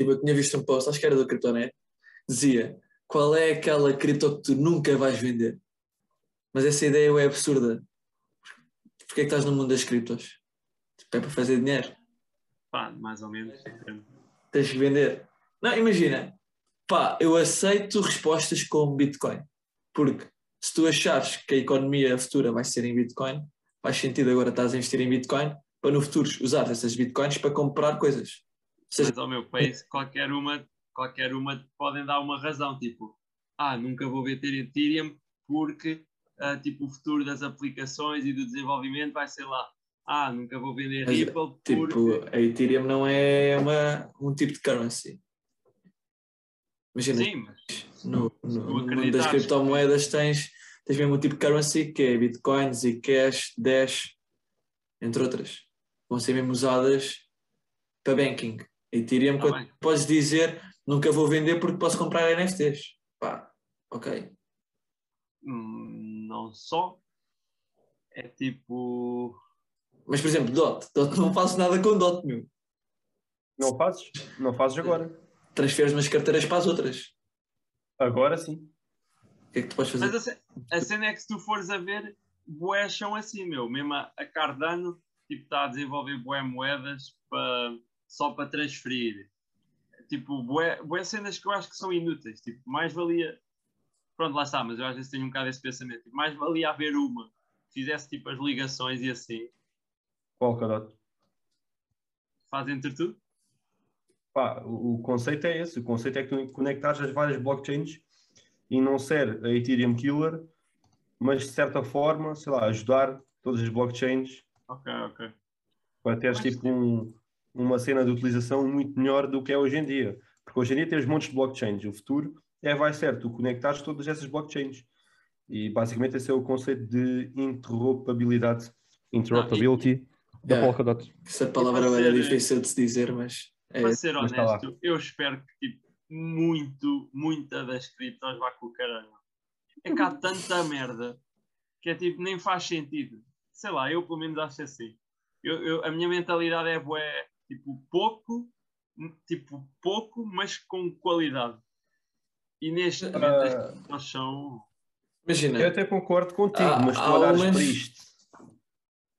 Tipo, eu tinha visto um post, acho que era do Kryptonet, dizia qual é aquela cripto que tu nunca vais vender? Mas essa ideia é absurda. Porquê é que estás no mundo das criptos? Tipo, é para fazer dinheiro. Pá, mais ou menos. Tens que vender. Não, imagina. Pá, eu aceito respostas como Bitcoin. Porque se tu achares que a economia futura vai ser em Bitcoin, faz sentido agora estás a investir em Bitcoin para no futuro usar essas Bitcoins para comprar coisas. Seja, Mas ao meu país, qualquer uma, qualquer uma podem dar uma razão, tipo, ah, nunca vou vender Ethereum porque ah, tipo, o futuro das aplicações e do desenvolvimento vai ser lá. Ah, nunca vou vender Mas, Ripple porque... tipo, a Ethereum não é uma, um tipo de currency. Imagina, Sim, mas no, no, das criptomoedas tens, tens mesmo um tipo de currency que é Bitcoin, Zcash, Dash, entre outras. Vão ser mesmo usadas para banking. Ethereum, Tá quando bem. podes dizer nunca vou vender porque posso comprar NFTs. Pá, ok. hum, não só. É tipo... Mas por exemplo, DOT. DOT não faço nada com DOT, meu. Não fazes? Não fazes agora. Transferes umas carteiras para as outras. Agora sim. O que é que tu podes fazer? Mas a, ce- a cena é que se tu fores a ver, boés são assim, meu. Mesmo a, a Cardano tipo, está a desenvolver boé moedas para, só para transferir. Tipo, boé cenas que eu acho que são inúteis. Tipo, mais valia. Pronto, lá está, mas eu às vezes tenho um bocado esse pensamento. Tipo, mais valia haver uma que fizesse tipo as ligações e assim. Qual cadastro? Faz entre tudo. Pá, o, o conceito é esse. O conceito é que tu conectares as várias blockchains e não ser a Ethereum Killer, mas de certa forma, sei lá, ajudar todas as blockchains Ok, ok. para teres Mas, tipo um- uma cena de utilização muito melhor do que é hoje em dia. Porque hoje em dia tens montes de blockchains. O futuro é, vai ser tu conectares todas essas blockchains. E basicamente esse é o conceito de interrupabilidade, interoperability da Yeah. Polkadot. Essa palavra para era ser- difícil de se dizer, mas é, Para ser lá. honesto, eu espero que tipo, muito, muita das criptos vá com o caralho. É que há tanta merda que é tipo, nem faz sentido. Sei lá, eu pelo menos acho assim. Eu, eu- a minha mentalidade é bué, tipo, pouco, tipo, pouco, mas com qualidade. E neste momento as Ah, criptos são. imagina, eu até concordo contigo, Há- mas tu há olhares umas- para isto.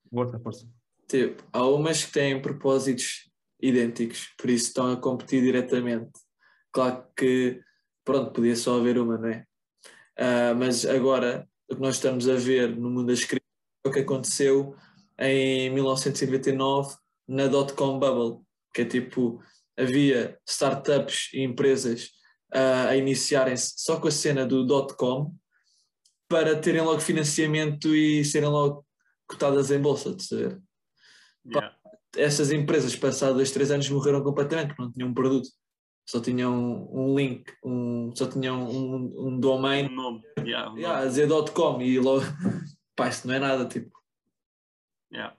Força, força. tipo, há umas que têm propósitos idênticos, por isso estão a competir diretamente. Claro que, pronto, podia só haver uma, não é? Ah, mas agora, o que nós estamos a ver no mundo das é o que aconteceu em 1999 na dot-com bubble, que é tipo, havia startups e empresas ah, a iniciarem-se só com a cena do dot-com para terem logo financiamento e serem logo cotadas em bolsa, de saber? Yeah. essas empresas, passados dois, três anos, morreram completamente, não tinham um produto, só tinham um link, um, só tinham um, um Um domain, nome. Yeah, um yeah, a nome. dizer .com e logo, pá, isso não é nada, tipo, Yeah.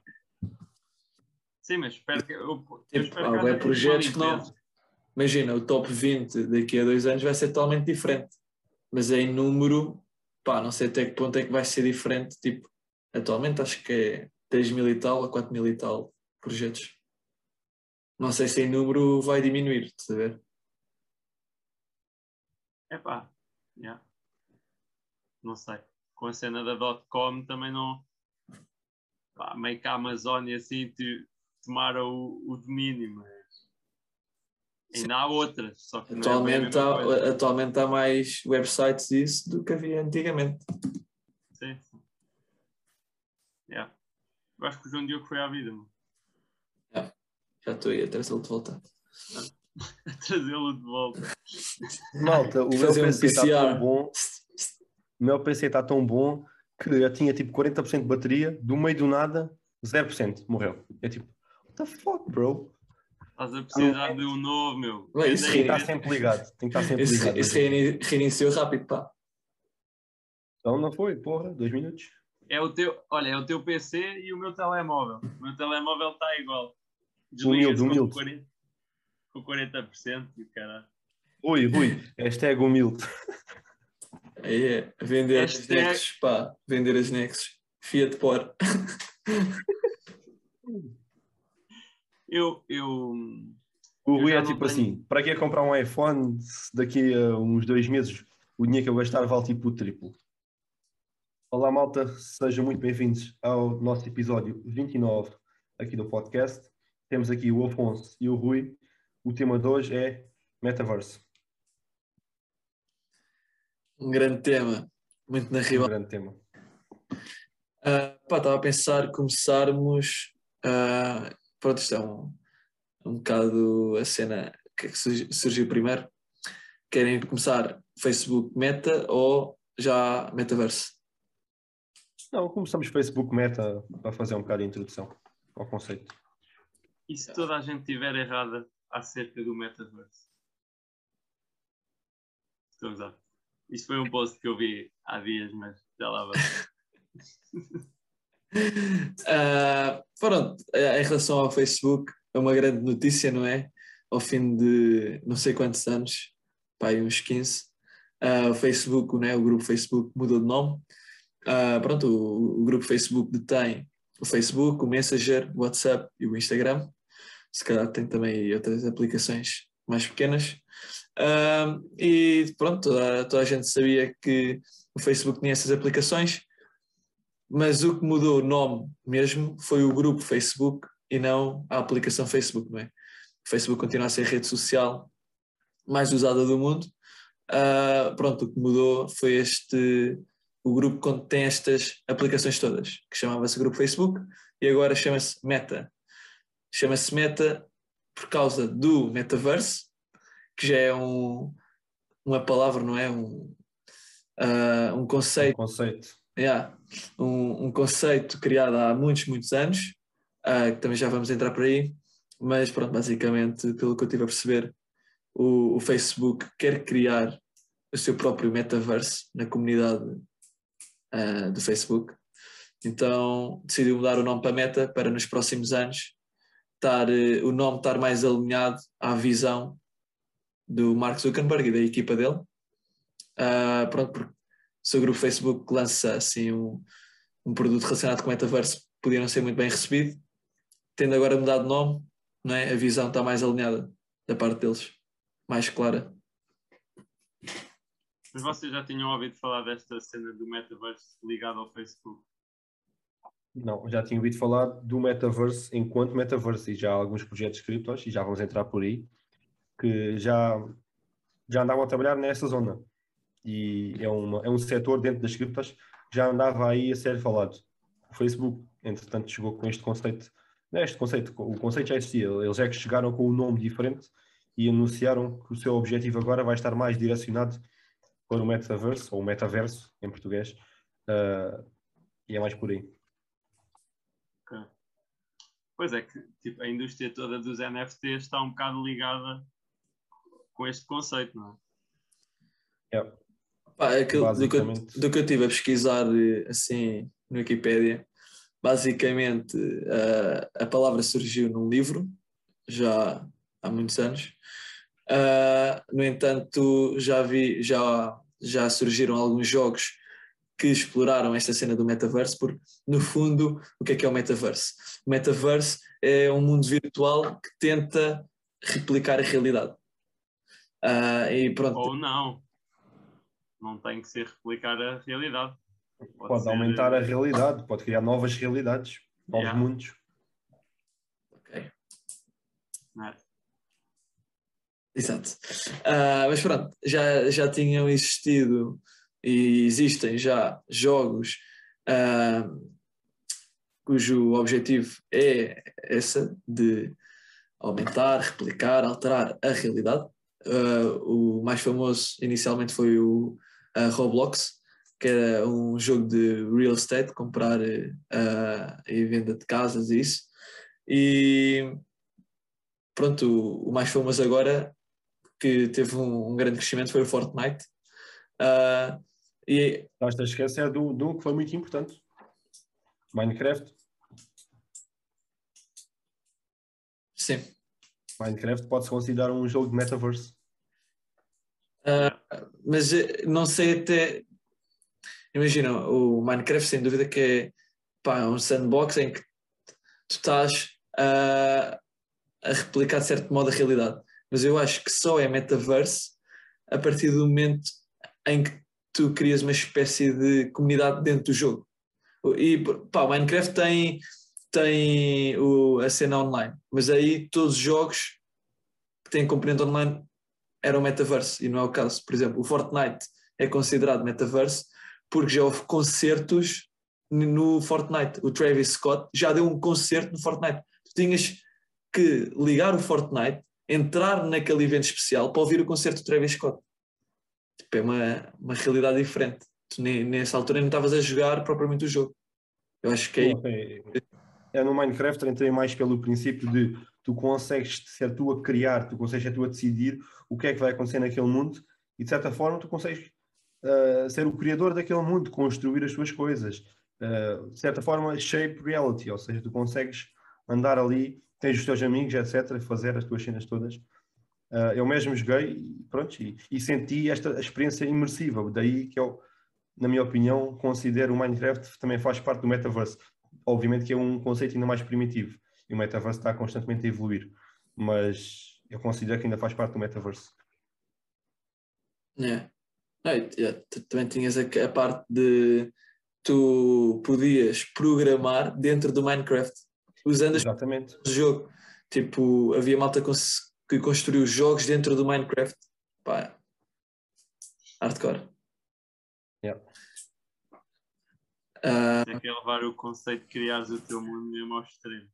Sim, mas espero que. Eu, eu tipo há que projetos que não, imagina, o top 20 daqui a dois anos vai ser totalmente diferente, mas em número, pá, não sei até que ponto é que vai ser diferente, tipo, atualmente acho que é 3 mil e tal a 4 mil e tal projetos. Não sei se em número vai diminuir, estás a ver? Epá, yeah. não sei. Com a cena da .com também não. Pá, meio que a Amazon e assim te, tomaram o, o domínio, mas ainda há outras. Só que não é Atualmente mesma há, atualmente há mais websites isso do que havia antigamente. Sim, sim. Yeah. Eu acho que o João Diogo foi à vida, mano. Já estou aí a trazê-lo de volta. A trazê-lo de volta. Malta, o meu um PC está tão bom. O meu PC está tão bom que eu tinha tipo 40% de bateria, do meio do nada, 0%, morreu. É tipo, the fuck, bro? Estás a precisar de um novo, meu. Isso Anda Tem que estar sempre ligado. Tem que estar sempre Esse, ligado. esse reini- reiniciou rápido, pá. Então não foi, porra, dois minutos. É o teu, olha, é o teu PC e o meu telemóvel. O meu telemóvel está igual. Desliga-se humilde. Com 40%, com 40% e o caralho. Rui, Rui, hashtag humilde. Aí é, vender as Hashtag- Nexus, pá. Vender as Nexus. Fiat por. Eu, eu, O Rui é tipo tenho- assim: para que comprar um iPhone se daqui a uns dois meses o dinheiro que eu gastar vale tipo o triplo? Olá, malta, sejam muito bem-vindos ao nosso episódio 29 aqui do podcast. Temos aqui o Afonso e o Rui. O tema de hoje é Metaverse. Um grande tema, muito na Um rival. grande tema. Pá, estava a pensar começarmos. ah, pronto, isto é um, um bocado a cena que é surgiu primeiro. Querem começar Facebook Meta ou já Metaverse? Não, começamos Facebook Meta para fazer um bocado de introdução ao conceito. E se toda a gente estiver errada acerca do metaverse? Estou a usar. Isto foi um post que eu vi há dias, mas já lá vai. Ah, pronto, eh, em relação ao Facebook, é uma grande notícia, não é? Ao fim de não sei quantos anos, pá, aí uns 15, ah, o Facebook, né, o grupo Facebook mudou de nome. Ah, pronto, o, o grupo Facebook detém o Facebook, o Messenger, o WhatsApp e o Instagram. Se calhar tem também outras aplicações mais pequenas. E pronto, toda, toda a gente sabia que o Facebook tinha essas aplicações mas o que mudou o nome mesmo foi o grupo Facebook e não a aplicação Facebook, não é? O Facebook continua a ser a rede social mais usada do mundo. Ah, pronto, o que mudou foi este o grupo que tem estas aplicações todas, que chamava-se Grupo Facebook e agora chama-se Meta. Chama-se Meta por causa do Metaverse, que já é um, uma palavra, não é? Um, ah, um conceito Conceito. Yeah. Um, um conceito criado há muitos, muitos anos, ah, que também já vamos entrar por aí, mas pronto, basicamente, pelo que eu estive a perceber, o, o Facebook quer criar o seu próprio metaverse na comunidade ah, do Facebook. Então decidiu mudar o nome para Meta para nos próximos anos estar, eh, o nome estar mais alinhado à visão do Mark Zuckerberg e da equipa dele. Ah, pronto, porque se o grupo Facebook lança assim um, um produto relacionado com o metaverso, podia não ser muito bem recebido. Tendo agora mudado de nome, não é? a visão está mais alinhada da parte deles, mais clara. Mas vocês já tinham ouvido falar desta cena do metaverse ligado ao Facebook? Não, já tinha ouvido falar do metaverse enquanto metaverse e já há alguns projetos criptos, e já vamos entrar por aí, que já, já andavam a trabalhar nessa zona. E é, uma, é um setor dentro das criptos que já andava aí a ser falado. O Facebook, entretanto, chegou com este conceito. Não é este conceito, o conceito já existia, eles é que chegaram com um nome diferente e anunciaram que o seu objetivo agora vai estar mais direcionado para o metaverse, ou o metaverso em português, ah, e é mais por aí. Pois é que tipo, a indústria toda dos NFTs está um bocado ligada com este conceito, não é? Yeah. Pá, aquilo, do, que eu, Basicamente. do que eu estive a pesquisar eh, assim no Wikipedia, basicamente eh, a palavra surgiu num livro já há muitos anos. Ah, no entanto, já vi, já, já surgiram alguns jogos que exploraram esta cena do metaverso, porque no fundo, o que é que é o metaverso? O metaverso é um mundo virtual que tenta replicar a realidade. Ah, e pronto, Ou não. Não tem que ser replicar a realidade. Pode ser- eh, aumentar a realidade, pode criar novas realidades, novos Yeah. mundos. ok. é? Exato. Ah, mas pronto, já, já tinham existido e existem já jogos ah, cujo objetivo é essa de aumentar, replicar, alterar a realidade. Ah, o mais famoso inicialmente foi o ah, Roblox, que era um jogo de real estate, comprar ah, e venda de casas e isso. E pronto, o, o mais famoso agora que teve um, um grande crescimento foi o Fortnite. Ah, e Estás a esquecer do, do que foi muito importante. Minecraft. sim, Minecraft pode-se considerar um jogo de metaverse. Mas eh, não sei até. Imagina, o Minecraft sem dúvida que é pá, um sandbox em que tu estás a, a replicar de certo modo a realidade. Mas eu acho que só é metaverse a partir do momento em que tu crias uma espécie de comunidade dentro do jogo. E pá, o Minecraft tem, tem o, a cena online, mas aí todos os jogos que têm componente online eram metaverse e não é o caso. Por exemplo, o Fortnite é considerado metaverse porque já houve concertos no Fortnite. O Travis Scott já deu um concerto no Fortnite. Tu tinhas que ligar o Fortnite, entrar naquele evento especial para ouvir o concerto do Travis Scott. Tipo, é uma, uma realidade diferente. Tu nem, nessa altura não estavas a jogar propriamente o jogo. Eu acho que é. É no Minecraft entrei mais pelo princípio de tu consegues ser tu a criar, tu consegues ser tu a decidir o que é que vai acontecer naquele mundo e de certa forma tu consegues uh, ser o criador daquele mundo, construir as tuas coisas. Uh, de certa forma, shape reality, ou seja, tu consegues andar ali, tens os teus amigos, etc., fazer as tuas cenas todas. Uh, eu mesmo joguei pronto, e, e, senti esta experiência imersiva, daí que eu, na minha opinião, considero o Minecraft também faz parte do metaverse. Obviamente que é um conceito ainda mais primitivo e o metaverse está constantemente a evoluir, mas eu considero que ainda faz parte do metaverse. É. é também tinhas a, parte de tu podias programar dentro do Minecraft usando Exatamente. o jogo. Tipo, havia malta que construiu jogos dentro do Minecraft. Pá, hardcore. Yeah. Uh, é que é levar o conceito de criares o teu mundo mesmo ao extremo.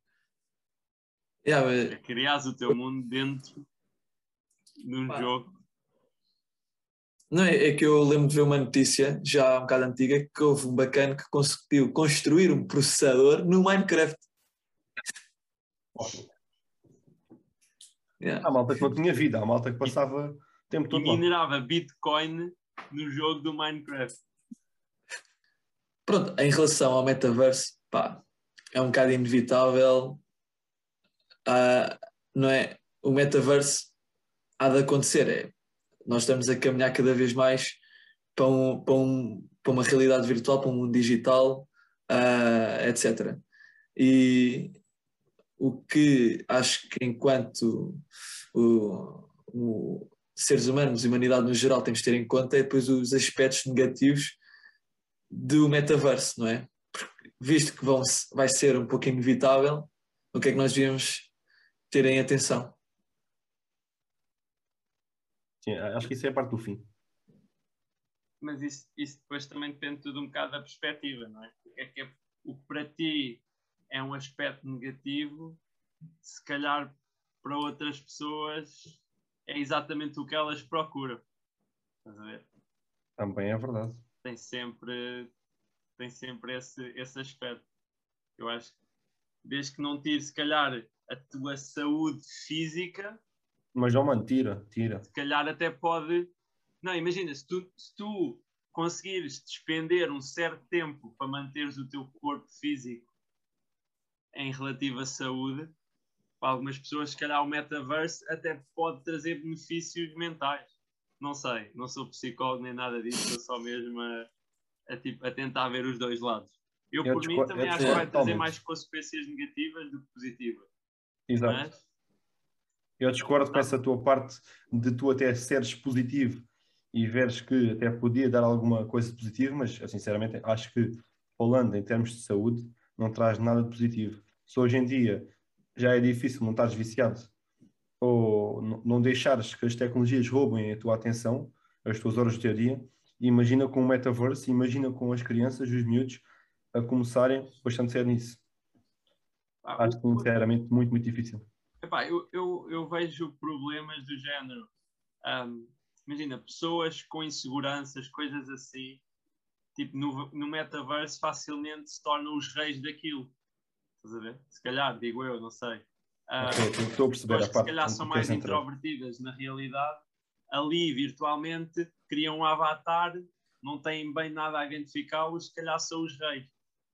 Yeah, mas... É criares o teu mundo dentro de um Pá. jogo. Não, é, é que eu lembro de ver uma notícia já um bocado antiga que houve um bacana que conseguiu construir um processador no Minecraft. Yeah. Há malta que não tinha vida, há malta que passava o tempo todo. E minerava lá. Bitcoin no jogo do Minecraft. Pronto, em relação ao metaverse, pá, é um bocado inevitável. Não é? O metaverse há de acontecer. É, nós estamos a caminhar cada vez mais para, um, para, um, para uma realidade virtual, para um mundo digital, uh, etc. E, o que acho que enquanto o, o seres humanos e humanidade no geral temos de ter em conta é depois os aspectos negativos do metaverso, não é? Porque, visto que vão, vai ser um pouco inevitável, o que é que nós devíamos ter em atenção? Sim, acho que isso é a parte do fim. Mas isso, isso depois também depende tudo um bocado da perspectiva, não é? O que é que é, o que para ti é um aspecto negativo, se calhar para outras pessoas é exatamente o que elas procuram. Estás a ver? Também é verdade. Tem sempre, tem sempre esse, esse aspecto. Eu acho que desde que não tire, se calhar, a tua saúde física. Mas não, mano, tira, tira. Se calhar até pode. Não, imagina, se tu, se tu conseguires despender um certo tempo para manteres o teu corpo físico em relativa saúde, para algumas pessoas, se calhar o metaverse até pode trazer benefícios mentais. Não sei, não sou psicólogo nem nada disso, estou só mesmo a, a, tipo, a tentar ver os dois lados. Eu, eu por mim, também acho que vai trazer mais consequências negativas do que positivas. Exato. Mas... Eu discordo com essa tua parte de tu até seres positivo e veres que até podia dar alguma coisa positiva, mas eu, sinceramente acho que falando em termos de saúde, não traz nada de positivo. Se hoje em dia já é difícil não estares viciado ou não deixares que as tecnologias roubem a tua atenção, as tuas horas do teu dia, imagina com o metaverse, imagina com as crianças, os miúdos, a começarem bastante cedo nisso. Ah, Acho sinceramente muito, muito difícil. Epá, eu, eu, eu vejo problemas do género. Um, imagina, pessoas com inseguranças, coisas assim, tipo, no, no metaverse facilmente se tornam os reis daquilo. Estás a ver? Se calhar, digo eu, não sei. Uh, estou a perceber a parte. Se calhar são mais introvertidas na realidade, ali virtualmente criam um avatar, não têm bem nada a identificá-los, se calhar são os reis.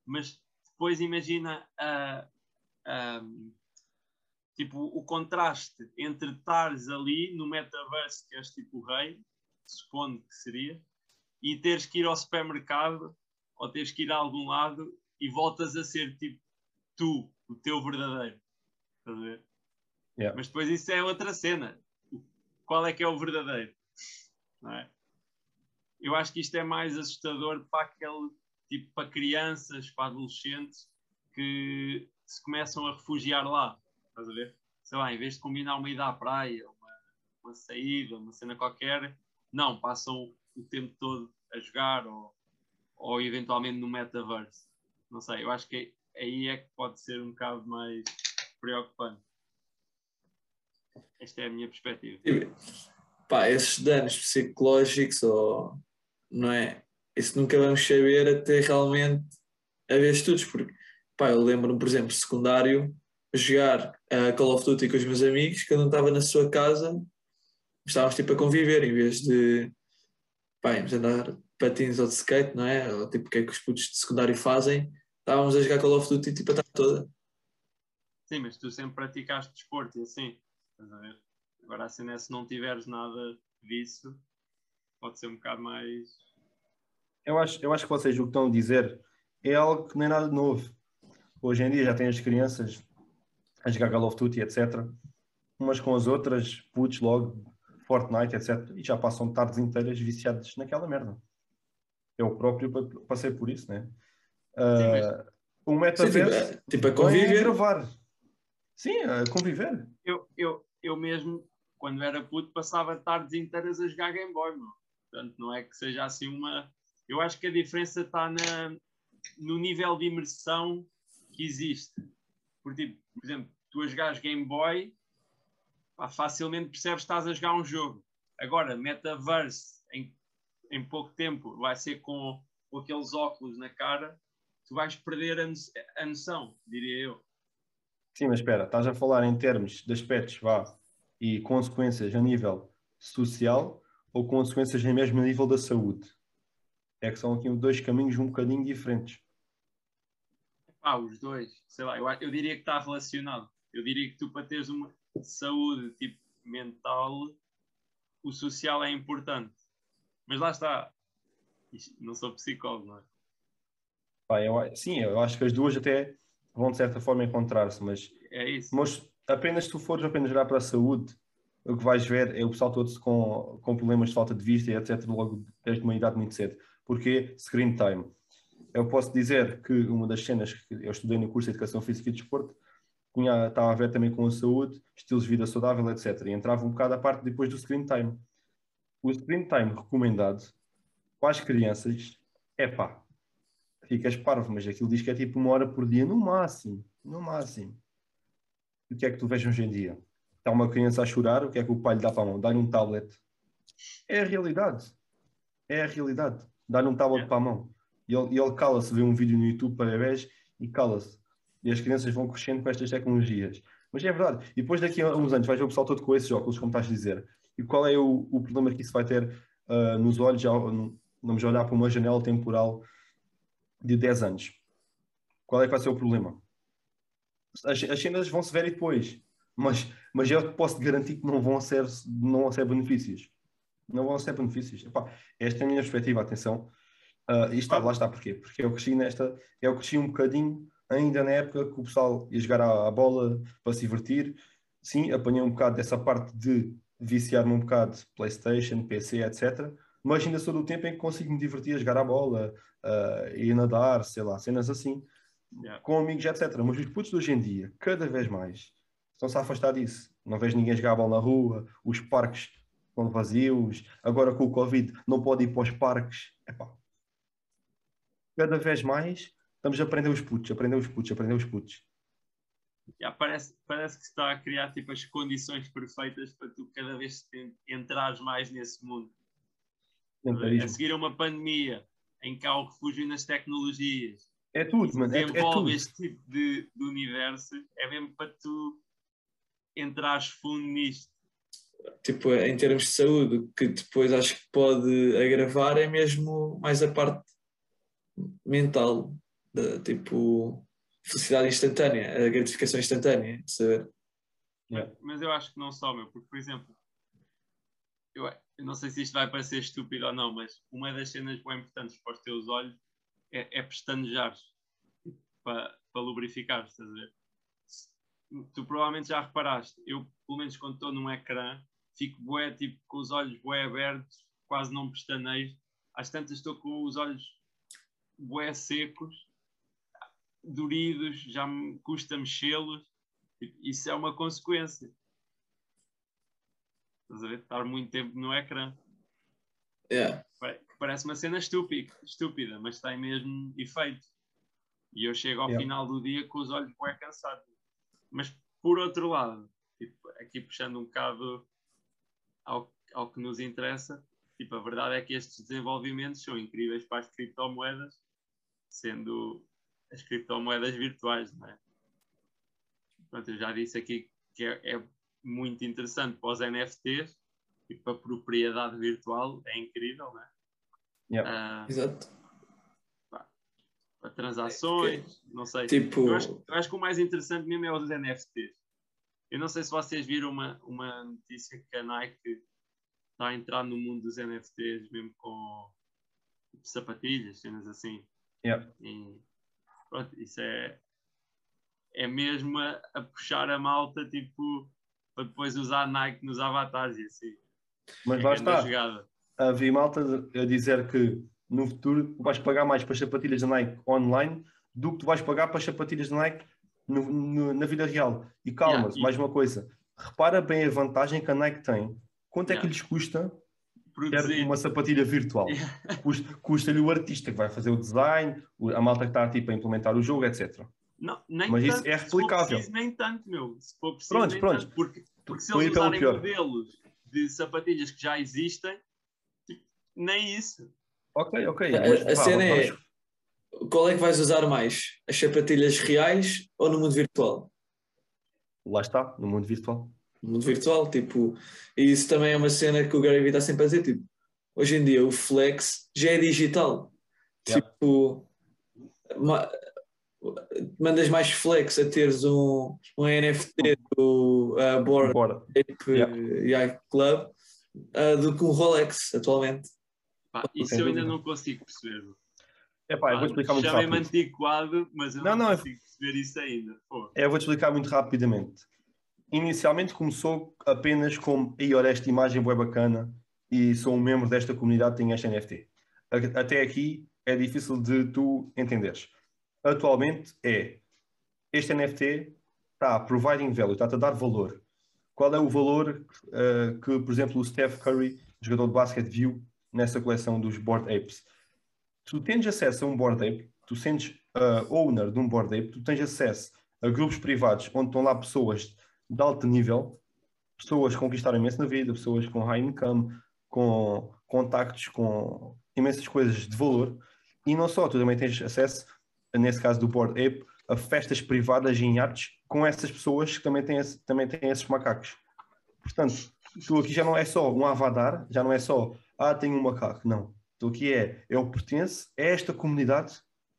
Mas depois imagina uh, uh, tipo, o contraste entre estares ali no metaverse, que és tipo o rei, supondo que seria, e teres que ir ao supermercado ou teres que ir a algum lado e voltas a ser tipo tu, o teu verdadeiro. Estás a ver? Yeah. Mas depois isso é outra cena. Qual é que é o verdadeiro? Não é? Eu acho que isto é mais assustador para aquele tipo para crianças, para adolescentes que se começam a refugiar lá. Estás a ver? Sei lá, em vez de combinar uma ida à praia, uma, uma saída, uma cena qualquer, não, passam o tempo todo a jogar ou, ou eventualmente no metaverse. Não sei, eu acho que aí é que pode ser um bocado mais preocupante. Esta é a minha perspectiva. Pá, esses danos psicológicos, ou, não é? Isso nunca vamos saber até realmente haver estudos, porque pá, eu lembro-me, por exemplo, secundário, jogar uh, Call of Duty com os meus amigos, cada um estava na sua casa, estávamos tipo a conviver, em vez de pá, íamos andar patins ou de skate, não é? Ou tipo o que é que os putos de secundário fazem, estávamos a jogar Call of Duty tipo a tarde toda. Sim, mas tu sempre praticaste desporto e assim. Estás a ver? Agora, assim, né, se não tiveres nada disso, pode ser um bocado mais. Eu acho, eu acho que vocês o que estão a dizer é algo que nem nada de novo. Hoje em dia já tem as crianças a jogar Call of Duty, etc. Umas com as outras, putos logo, Fortnite, etc. E já passam tardes inteiras viciadas naquela merda. Eu próprio pa- passei por isso, né? Sim, mas- Ah, o Sim, metaverso tipo, tipo a é conviver. gravar. Sim, a conviver. Eu, eu, eu mesmo, quando era puto, passava tardes inteiras a jogar Game Boy, meu. Portanto, não é que seja assim uma. Eu acho que a diferença está na, no nível de imersão que existe. Por, tipo, por exemplo, tu a jogares Game Boy, pá, facilmente percebes que estás a jogar um jogo. Agora, Metaverse, em, em pouco tempo, vai ser com, com aqueles óculos na cara, tu vais perder a, a noção, diria eu. Sim, mas espera, estás a falar em termos de aspectos, vá, e consequências a nível social ou consequências mesmo a nível da saúde? É que são aqui dois caminhos um bocadinho diferentes. Pá, os dois, sei lá, eu, eu diria que está relacionado. Eu diria que tu, para teres uma saúde tipo mental, o social é importante. Mas lá está. Não sou psicólogo, não é? Pá, eu, sim, eu acho que as duas até vão de certa forma encontrar-se, mas, É isso. mas apenas se tu fores apenas olhar para a saúde, o que vais ver é o pessoal todo com, com problemas de falta de vista e etc. logo desde uma idade muito cedo. Porque screen time. Eu posso dizer que uma das cenas que eu estudei no curso de Educação Física e Desporto tinha, estava a ver também com a saúde, estilos de vida saudável, etc. E entrava um bocado a parte depois do screen time. O screen time recomendado para as crianças é pá, ficas parvo, mas aquilo diz que é tipo uma hora por dia, no máximo. No máximo. O que é que tu vês hoje em dia? Está uma criança a chorar, o que é que o pai lhe dá para a mão? Dá-lhe um tablet. É a realidade. É a realidade. Dá-lhe um tablet É. para a mão. E ele, ele cala-se, vê um vídeo no YouTube para bebés e cala-se. E as crianças vão crescendo com estas tecnologias. Mas é verdade. E depois daqui a uns anos vais ver o pessoal todo com esses óculos, como estás a dizer. E qual é o, o problema que isso vai ter ah, nos olhos? No- vamos olhar para uma janela temporal de 10 anos. Qual é que vai ser o problema? As, as cenas vão se ver depois. Mas, mas eu posso garantir que não vão ser, não vão ser benefícios. Não vão ser benefícios. Epá, esta é a minha perspectiva, atenção. Ah, e está, lá está, porquê? Porque eu cresci nesta, eu cresci um bocadinho ainda na época que o pessoal ia jogar à, à bola para se divertir. Sim, apanhei um bocado dessa parte de viciar-me um bocado Playstation, PC, etc. Mas ainda sou do tempo em que consigo me divertir a jogar à bola, ah, ir nadar, sei lá, cenas assim, Yeah. com amigos, etc. Mas os putos de hoje em dia, cada vez mais, estão-se a afastar disso. Não vejo ninguém jogar a bola na rua, os parques estão vazios, agora com o Covid não pode ir para os parques. Epá. Cada vez mais estamos a aprender os putos, aprender os putos, aprender os putos. Já parece, parece que se está a criar tipo, as condições perfeitas para tu cada vez entrares mais nesse mundo. A seguir a uma pandemia em que há o refúgio nas tecnologias, É tudo, mano. É, é tudo. este tipo de, de universo, é mesmo para tu entrares fundo nisto. tipo, em termos de saúde, o que depois acho que pode agravar é mesmo mais a parte mental, da, tipo, felicidade instantânea, a gratificação instantânea, de saber. Mas, mas eu acho que não só, meu, porque, por exemplo, eu, eu não sei se isto vai parecer estúpido ou não, mas uma das cenas bem importantes para os teus olhos é, é pestanejares para, para lubrificar, estás a ver? tu provavelmente já reparaste, eu, pelo menos quando estou num ecrã, fico bué, tipo, com os olhos bué abertos, quase não pestanejo. Às tantas estou com os olhos bué secos, duridos, já me custa mexê-los. Isso é uma consequência. Estás a ver? Estar muito tempo no ecrã. Yeah. Pare- Parece uma cena estúpida, estúpida, mas tem mesmo efeito. E eu chego ao Yeah. final do dia com os olhos bem cansados. Mas por outro lado, tipo, aqui puxando um bocado ao, ao que nos interessa, tipo, a verdade é que estes desenvolvimentos são incríveis para as criptomoedas, sendo as criptomoedas virtuais, não é? Pronto, eu já disse aqui que é, é muito interessante para os NFTs, e para a propriedade virtual é incrível, não é? Yeah. Ah, Exato. para transações, não sei. Tipo, Eu acho, eu acho que o mais interessante mesmo é os NFTs. Eu não sei se vocês viram uma, uma notícia que a Nike está a entrar no mundo dos NFTs, mesmo com sapatilhas, cenas assim. Yeah. E, pronto, isso é, é mesmo a, a puxar a malta, tipo, para depois usar Nike nos avatares e assim. Mas É lá grande está. jogada. Havia malta a dizer que no futuro tu vais pagar mais para as sapatilhas da Nike online do que tu vais pagar para as sapatilhas da Nike no- no- na vida real. E calma, Yeah, e- mais uma coisa. Repara bem a vantagem que a Nike tem. Quanto é que Yeah. lhes custa Produzir. uma sapatilha virtual? Custa- Custa-lhe o artista que vai fazer o design, a malta que está tipo, a implementar o jogo, etc. Não, nem Mas isso tanto, é se for replicável. preciso, nem tanto, meu. Se for preciso, Prontos, nem prontos. tanto. Porque, porque se a eles usarem pior. modelos de sapatilhas que já existem, tipo, nem isso. Ok, ok. A- mas, a vá, cena é- vamos- qual é que vais usar mais? As sapatilhas reais ou no mundo virtual? Lá está, no mundo virtual. No mundo virtual, tipo, e isso também é uma cena que o Gary Vee está sempre a dizer, tipo, hoje em dia o flex já é digital. Yeah. Tipo, ma- mandas mais flex a teres um, um NFT do uh, Board Bora. Ape Yeah. Yacht Club uh, do que um Rolex atualmente. Pá, isso Sem eu ainda não consigo perceber. meu. Epá, eu vou Pá, explicar muito Chamem-me rápido. antiquado, mas eu Não, não, não, é- consigo perceber isso ainda. Pô. Eu vou-te explicar muito rapidamente. Inicialmente começou apenas como aí olha esta imagem é bacana e sou um membro desta comunidade tenho esta NFT. Até aqui é difícil de tu entenderes. Atualmente é este NFT está providing value, está-te a dar valor. Qual é o valor eh, que, por exemplo, o Steph Curry, jogador de basquete, viu nessa coleção dos Board Apes? Tu tens acesso a um Board Ape, tu sentes uh, owner de um Board Ape, tu tens acesso a grupos privados onde estão lá pessoas de alto nível, pessoas conquistaram imenso na vida, pessoas com high income, com contactos, com imensas coisas de valor. E não só, tu também tens acesso, nesse caso do Board Ape, a festas privadas em artes com essas pessoas que também têm, esse- também têm esses macacos. Portanto, tu aqui já não é só um avatar, já não é só, ah, tenho um macaco. Não. Tu aqui é, eu pertenço a esta comunidade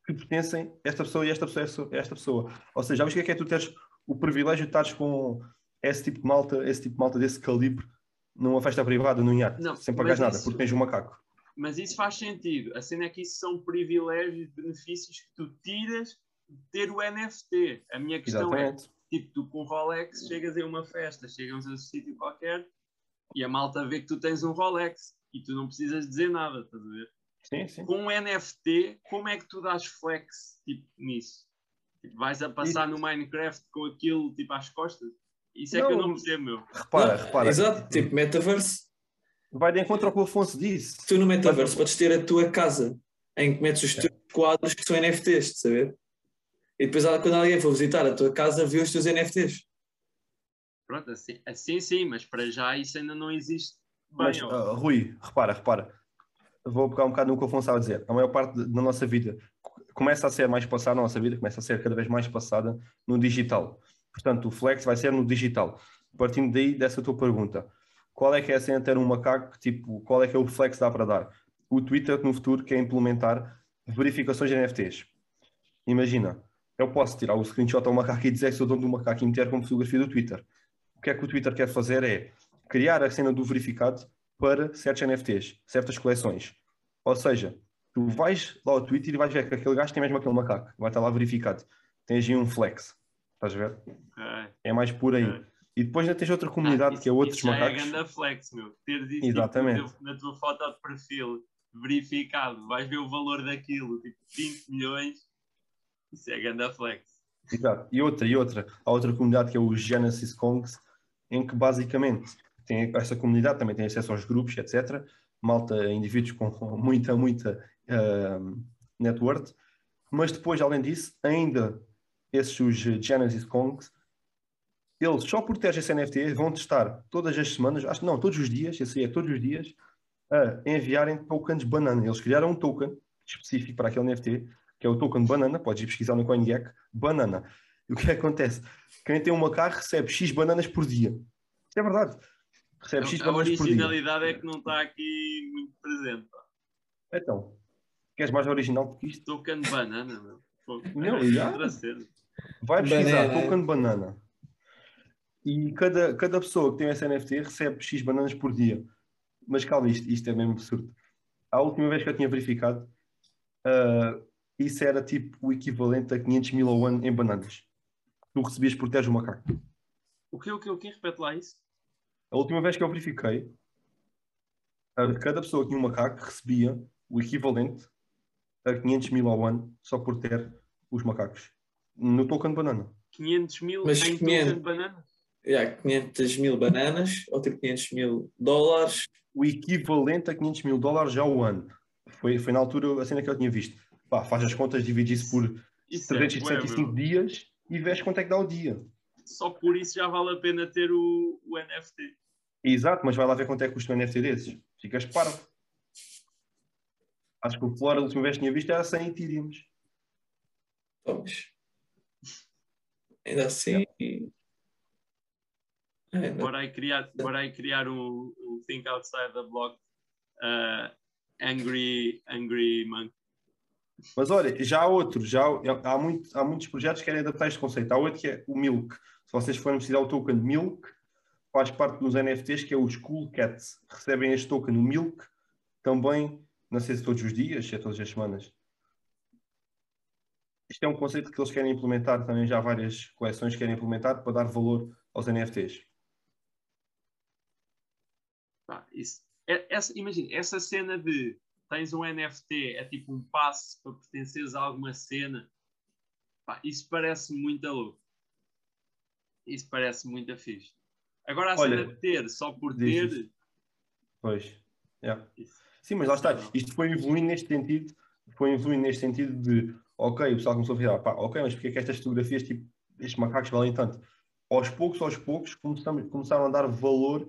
que pertencem esta pessoa e esta pessoa e esta pessoa. Ou seja, já viste o que é que é tu teres o privilégio de estares com esse tipo de malta, esse tipo de malta desse calibre numa festa privada, num iate, sem pagar nada, isso- porque tens um macaco. Mas isso faz sentido. A cena é que isso são privilégios, benefícios que tu tiras de ter o NFT. A minha questão é, Exatamente. tipo, tu com Rolex chegas a uma festa, chegamos a um sítio qualquer e a malta vê que tu tens um Rolex e tu não precisas dizer nada, estás a ver? Sim, sim. Com um NFT, como é que tu dás flex tipo, nisso? Vais a passar no Minecraft com aquilo tipo às costas? Isso é que eu Não. não percebo, meu. Repara, Não, repara. Exato, tipo metaverse. Vai de encontro ao que o Afonso disse. Tu no metaverse podes ter a tua casa em que metes os teus quadros que são NFTs, de saber? E depois quando alguém for visitar a tua casa, vê os teus NFTs. Pronto, assim, assim sim, mas para já isso ainda não existe bem. Mas, ah, Rui, repara, repara. Vou pegar um bocado no que o Afonso estava a dizer. A maior parte da nossa vida começa a ser mais passada, a nossa vida começa a ser cada vez mais passada no digital. Portanto, o flex vai ser no digital. Partindo daí dessa tua pergunta, qual é que é a cena ter um macaco? Tipo, qual é que é o flex que dá para dar? O Twitter no futuro quer implementar verificações de NFTs. Imagina, eu posso tirar o screenshot ao macaco e dizer que sou dono do macaco e meter como fotografia do Twitter. O que é que o Twitter quer fazer é criar a cena do verificado para certos NFTs, certas coleções. Ou seja, tu vais lá ao Twitter e vais ver que aquele gajo tem mesmo aquele macaco, vai estar lá verificado. Tens aí um flex. Estás a ver? Ok. É mais por aí. Ok. E depois ainda tens outra comunidade Ah, que é isso- outros isso já macacos. É ganda flex, meu. Teres isso Exatamente. tipo, na tua foto de perfil verificado, vais ver o valor daquilo, tipo 20 milhões. Isso é ganda flex. Exato. E outra, e outra. Há outra comunidade que é o Genesis Kongs, em que basicamente tem essa comunidade, também tem acesso aos grupos, etc. Malta, indivíduos com muita, muita net worth. Mas depois, além disso, ainda esses os Genesis Kongs, eles só por ter esse NFT vão testar todas as semanas, acho que não, todos os dias, esse aí é todos os dias, a enviarem tokens banana. Eles criaram um token específico para aquele NFT, que é o token banana, podes ir pesquisar no CoinGecko, banana. E o que é acontece? Quem tem um macaco recebe X bananas por dia. É verdade. Recebe X A bananas por dia. originalidade é que não está aqui muito presente. Então, queres mais original do que isto? Token de banana, meu. Pô, Não, é já. Vai pesquisar token banana. E cada, cada pessoa que tem esse NFT recebe X bananas por dia. Mas calma, isto, isto é mesmo absurdo. A última vez que eu tinha verificado, ah, isso era tipo o equivalente a 500 mil ao ano em bananas. Tu recebias por teres um macaco. O que, o que, o que? Repete lá isso. A última vez que eu verifiquei, cada pessoa que tinha um macaco recebia o equivalente a 500 mil ao ano só por ter os macacos. No token banana. 500 mil Mas em 500. token de banana? Já, 500 mil bananas, ou tipo 500 mil dólares. o equivalente a 500 mil dólares ao ano. Foi, foi na altura a cena que eu tinha visto. Pá, faz as contas, divide isso por Isso é bué, 365 meu. dias e vês quanto é que dá o dia. Só por isso já vale a pena ter o, o NFT. Exato, mas vai lá ver quanto é que custa um NFT desses. Ficas parvo. Acho que o Flora, a última vez que tinha visto, era 100 Ethereums. Vamos. Ainda assim. Ainda. Bora aí criar, bora aí criar um, um Think Outside the Block uh, Angry, angry Monk. Mas olha, já há outro, já há, há, muito, há muitos projetos que querem adaptar este conceito. Há outro que é o Milk. Se vocês forem precisar o token Milk, faz parte dos NFTs, que é os Cool Cats. Recebem este token, o Milk, também, não sei se todos os dias, se é todas as semanas. Isto é um conceito que eles querem implementar, também já há várias coleções que querem implementar para dar valor aos NFTs. Isso, é, essa, imagina, essa cena de tens um NFT, é tipo um passo para pertenceres a alguma cena. Pá, isso parece muito louco. Isso parece muito fixe. Agora a Olha, cena de ter, só por ter. isso. Pois. Yeah. Sim, mas lá está. Isto foi evoluindo neste sentido, foi evoluindo neste sentido de, ok, o pessoal começou a pensar, pá, ok, mas porque é que estas fotografias, tipo, estes macacos valem tanto? Aos poucos, aos poucos, começamos, começaram a dar valor,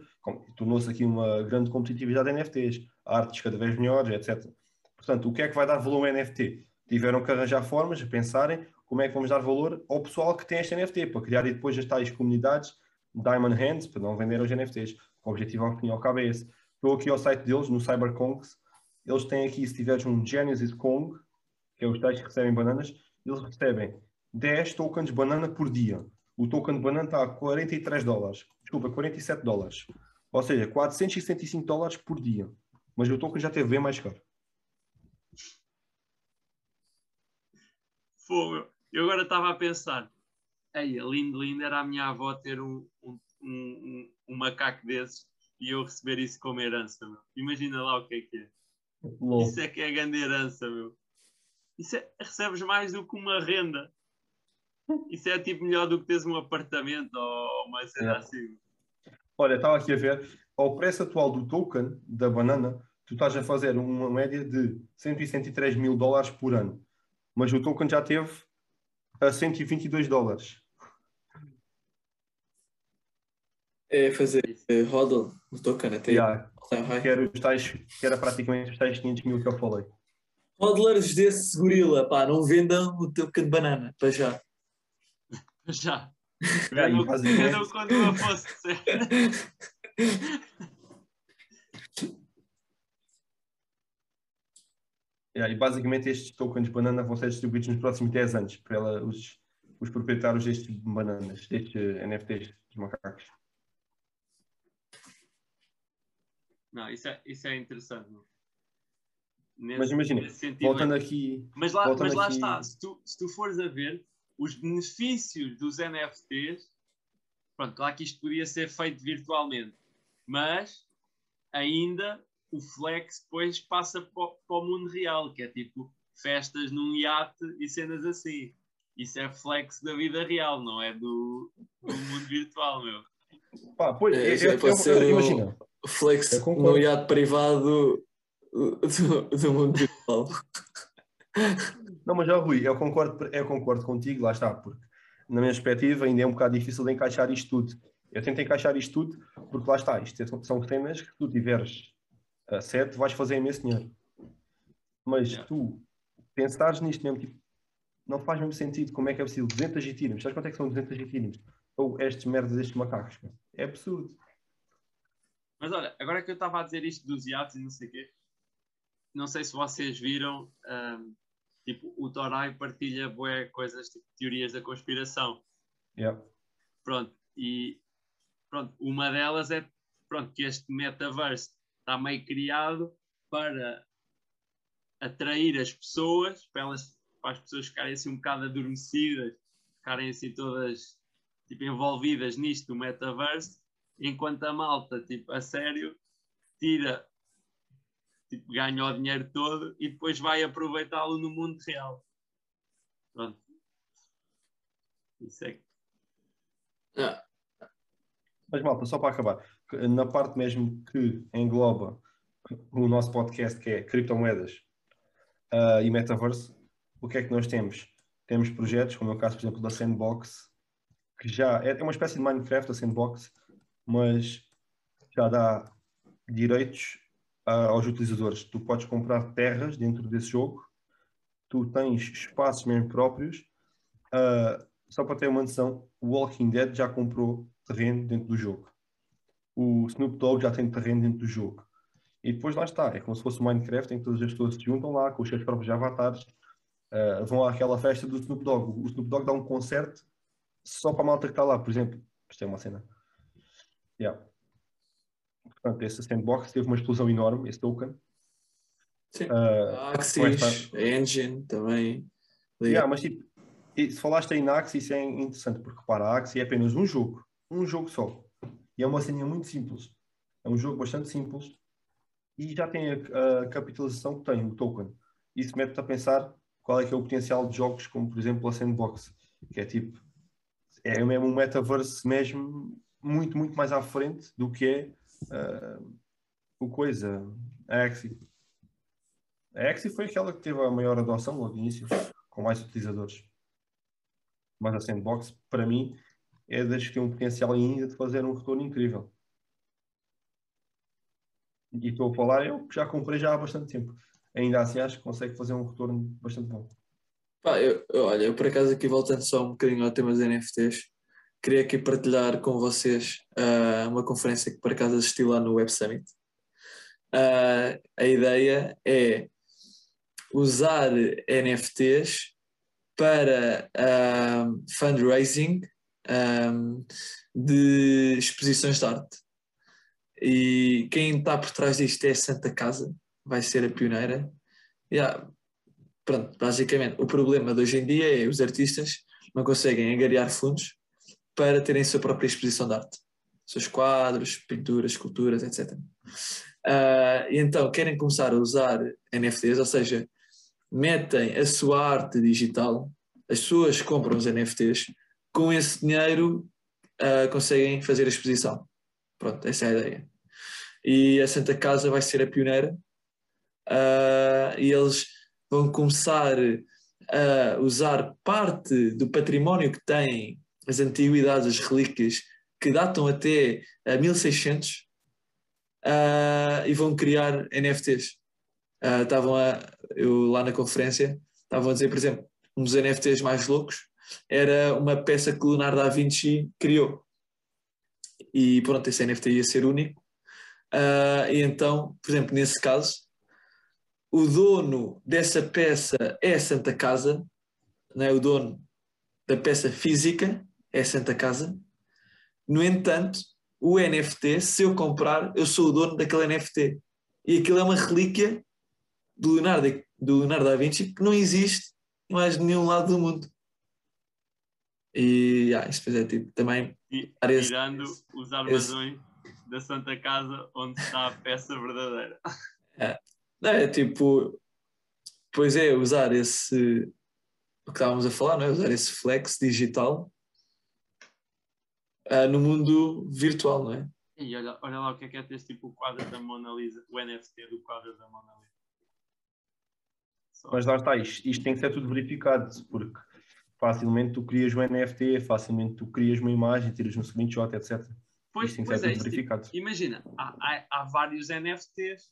tornou-se aqui uma grande competitividade de NFTs, artes cada vez melhores, etc. Portanto, o que é que vai dar valor ao NFT? Tiveram que arranjar formas, a pensarem como é que vamos dar valor ao pessoal que tem este NFT, para criar depois as tais comunidades Diamond Hands, para não vender os NFTs. O objetivo ao fim e ao cabo é esse. Estou aqui ao site deles, no CyberKongs. Eles têm aqui, se tiveres um Genesis Kong, que é os tais que recebem bananas, eles recebem 10 tokens banana por dia. O token de banana está a 43 dólares. Desculpa, 47 dólares. Ou seja, 465 dólares por dia. Mas o token já teve bem mais caro. Fogo. Eu agora estava a pensar, ei, lindo, lindo era a minha avó ter um, um, um- um macaco desses e eu receber isso como herança, meu. Imagina lá o que é que é. Isso é que é grande herança, meu. Isso é, recebes mais do que uma renda. Isso é tipo melhor do que teres um apartamento ou uma cena É. assim. Olha, estava aqui a ver, ao preço atual do token da banana, tu estás a fazer uma média de 163 mil dólares por ano. Mas o token já teve a 122 dólares. É fazer eh, hodl no token até Yeah, que, era os tais, que era praticamente os tais 500 mil que eu falei. Hodlers desse gorila, pá, não vendam o token de banana, para já. Já. E Vendam basicamente- vendam quando eu fosse. Yeah, e basicamente estes tokens de banana vão ser distribuídos nos próximos 10 anos para os, os proprietários destes bananas, destes NFTs dos macacos. Não, isso é, isso é interessante. Nesse- Mas imagina, nesse sentido, Voltando é- aqui, Mas lá, mas lá aqui- está, se tu, se tu fores a ver, os benefícios dos NFTs, pronto, claro que isto podia ser feito virtualmente, mas ainda o flex depois passa para o mundo real, que é tipo festas num iate e cenas assim. Isso é flex da vida real, não é do, do mundo virtual, meu. Pá, pois, É, eu, já eu, eu, eu, imagina, Flex no iate privado do, do mundo virtual. Não, mas já, Rui, eu concordo, eu concordo contigo, lá está, porque na minha perspectiva ainda é um bocado difícil de encaixar isto tudo. Eu tento encaixar isto tudo porque lá está, isto é- são cenas que tu tiveres a sete, vais fazer imenso dinheiro. Mas Yeah. tu pensares nisto mesmo, tipo, não faz mesmo sentido como é que é possível 200 ethereums, sabes quanto é que são 200 ethereums? Ou estes merdas, estes macacos, é absurdo. Mas olha, agora que eu estava a dizer isto dos iates e não sei o quê, não sei se vocês viram, ahm, tipo, o Torai partilha bué coisas, tipo, teorias da conspiração. Yeah. Pronto, e pronto, uma delas é pronto, que este metaverse está meio criado para atrair as pessoas, para, elas, para as pessoas ficarem assim um bocado adormecidas, ficarem assim todas tipo, envolvidas nisto do metaverse, enquanto a malta, tipo, a sério, tira, tipo, ganha o dinheiro todo e depois vai aproveitá-lo no mundo real. Pronto. Isso é que Ah, Mas malta, só para acabar, na parte mesmo que engloba o nosso podcast, que é criptomoedas ah, e metaverse, o que é que nós temos? Temos projetos, como é o caso, por exemplo, da Sandbox, que já é é uma espécie de Minecraft, a Sandbox, mas já dá direitos ah, aos utilizadores. Tu podes comprar terras dentro desse jogo, tu tens espaços mesmo próprios. Ah, só para ter uma noção, o Walking Dead já comprou terreno dentro do jogo. O Snoop Dogg já tem terreno dentro do jogo. E depois lá está, é como se fosse o Minecraft em que todas as pessoas se juntam lá com os seus próprios avatares, ah, vão àquela festa do Snoop Dogg. O Snoop Dogg dá um concerto só para a malta que está lá, por exemplo. Isto é uma cena. Yeah. Portanto, esse sandbox teve uma explosão enorme, esse token. sim. Com Axis, esta- Engine também. Yeah, mas tipo, se falaste em Axie, isso é interessante, porque repara, a Axie é apenas um jogo, um jogo só. E é uma cena muito simples. É um jogo bastante simples e já tem a, a capitalização que tem, o token. Isso mete-te a pensar qual é que é o potencial de jogos como, por exemplo, a Sandbox, que é tipo, é mesmo um metaverse mesmo muito, muito mais à frente do que é ah, o coisa, a Axie. A Axie foi aquela que teve a maior adoção logo no início, com mais utilizadores. Mas a Sandbox, para mim, é das que tem um potencial ainda de fazer um retorno incrível. E estou a falar, eu que já comprei já há bastante tempo. Ainda assim acho que consegue fazer um retorno bastante bom. Pá, eu, eu- olha, eu por acaso aqui voltando só um bocadinho ao tema dos NFTs, queria aqui partilhar com vocês ah, uma conferência que por acaso assisti lá no Web Summit. Ah, a ideia é usar NFTs para ah, fundraising ah, de exposições de arte. E quem está por trás disto é a Santa Casa, vai ser a pioneira. Yeah, pronto, basicamente, o problema de hoje em dia é os artistas não conseguem angariar fundos para terem a sua própria exposição de arte. Seus quadros, pinturas, esculturas, etc. Ah, e então querem começar a usar NFTs, ou seja, metem a sua arte digital, as pessoas compram os NFTs, com esse dinheiro ah, conseguem fazer a exposição. Pronto, essa é a ideia. E a Santa Casa vai ser a pioneira ah, e eles vão começar a usar parte do património que têm as antiguidades, as relíquias, que datam até a 1600 ah, e vão criar NFTs. Ah, estavam a, eu lá na conferência, estavam a dizer, por exemplo, um dos NFTs mais loucos era uma peça que Leonardo da Vinci criou. E pronto, esse NFT ia ser único. Ah, e então, por exemplo, nesse caso, o dono dessa peça é a Santa Casa, não é? o dono da peça física é a Santa Casa. No entanto, o NFT, se eu comprar, eu sou o dono daquele NFT. E aquilo é uma relíquia do Leonardo, do Leonardo da Vinci que não existe em mais nenhum lado do mundo. E yeah, isso é tipo também. E, Dar esse- tirando os armazões da Santa Casa onde está a peça verdadeira. Não, é tipo. Pois é, usar esse. O que estávamos a falar, não é? Usar esse flex digital ah, no mundo virtual, não é? E olha, olha lá o que é que é ter tipo o quadro da Mona Lisa, o NFT do quadro da Mona Lisa. Só- Mas lá está, isto, isto tem que ser tudo verificado, porque facilmente tu crias um NFT, facilmente tu crias uma imagem, tiras um screenshot, etc. Pois, isto tem que pois ser é, tudo isto, verificado. imagina, há, há, há vários NFTs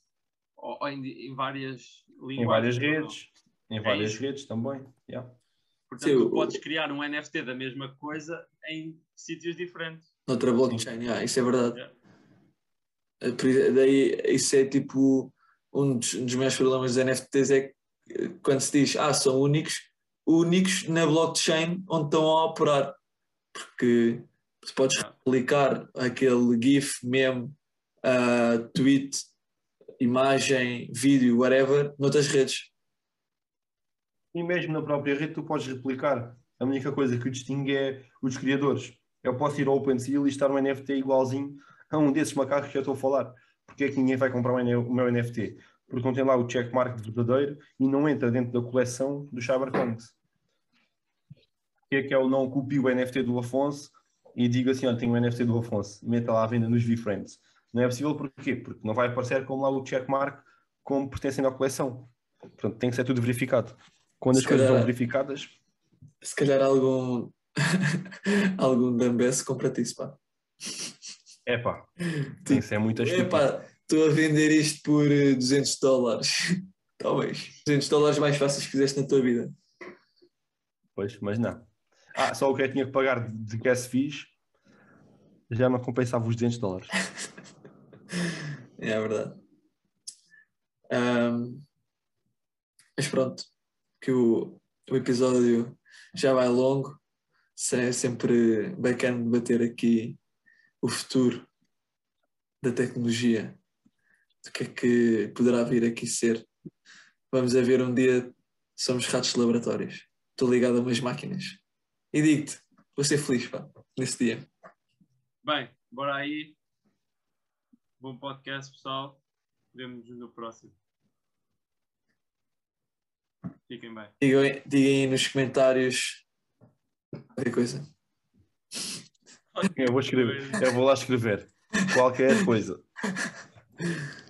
ou, ou em, em várias linguagens. Em várias redes, em várias isso. redes também. yeah. Portanto, Sim, tu o- podes criar um NFT da mesma coisa em sítios diferentes. Noutra blockchain, yeah, isso é verdade. Yeah. Ah, isso- Daí, isso é tipo. Um dos, um dos maiores problemas dos NFTs é que eh, quando se diz, ah, são únicos, únicos na blockchain onde estão a operar. Porque tu podes Yeah. replicar aquele GIF, meme, ah, tweet, imagem, vídeo, whatever, noutras redes. E mesmo na própria rede tu podes replicar. A única coisa que o distingue é os criadores. Eu posso ir ao OpenSea e listar um NFT igualzinho a um desses macacos que eu estou a falar. Porque é que ninguém vai comprar o meu NFT? Porque não tem lá o checkmark verdadeiro e não entra dentro da coleção do. O que é que é o não copie o NFT do Afonso e diga assim, olha, tenho o NFT do Afonso, meta lá à venda nos VFriends. Não é possível porquê? Porque não vai aparecer como lá o checkmark como pertencendo à coleção. Portanto, tem que ser tudo verificado. Quando Se as coisas calhar- são verificadas, Se calhar algum. algum Dambes compra-te isso, pá. é pá, que ser muito estúpido. Epá, estou a vender isto por eh, 200 dólares. Talvez. 200 dólares mais fáceis que fizeste na tua vida. Pois, mas não. Ah, só o que eu tinha que pagar de gas fees já não compensava os 200 dólares. É verdade. Ahm, mas pronto, que o, o episódio já vai longo. É sempre bacana debater aqui o futuro da tecnologia. Do que é que poderá vir aqui ser. Vamos a ver um dia somos ratos de laboratórios. Estou ligado a umas máquinas. E digo-te, vou ser feliz, pá, nesse dia. Bem, bora aí. Bom podcast, pessoal. Vemo-nos no próximo. Fiquem bem. Digam, aí- digam aí nos comentários qualquer coisa. Eu vou escrever, eu vou lá escrever qualquer coisa.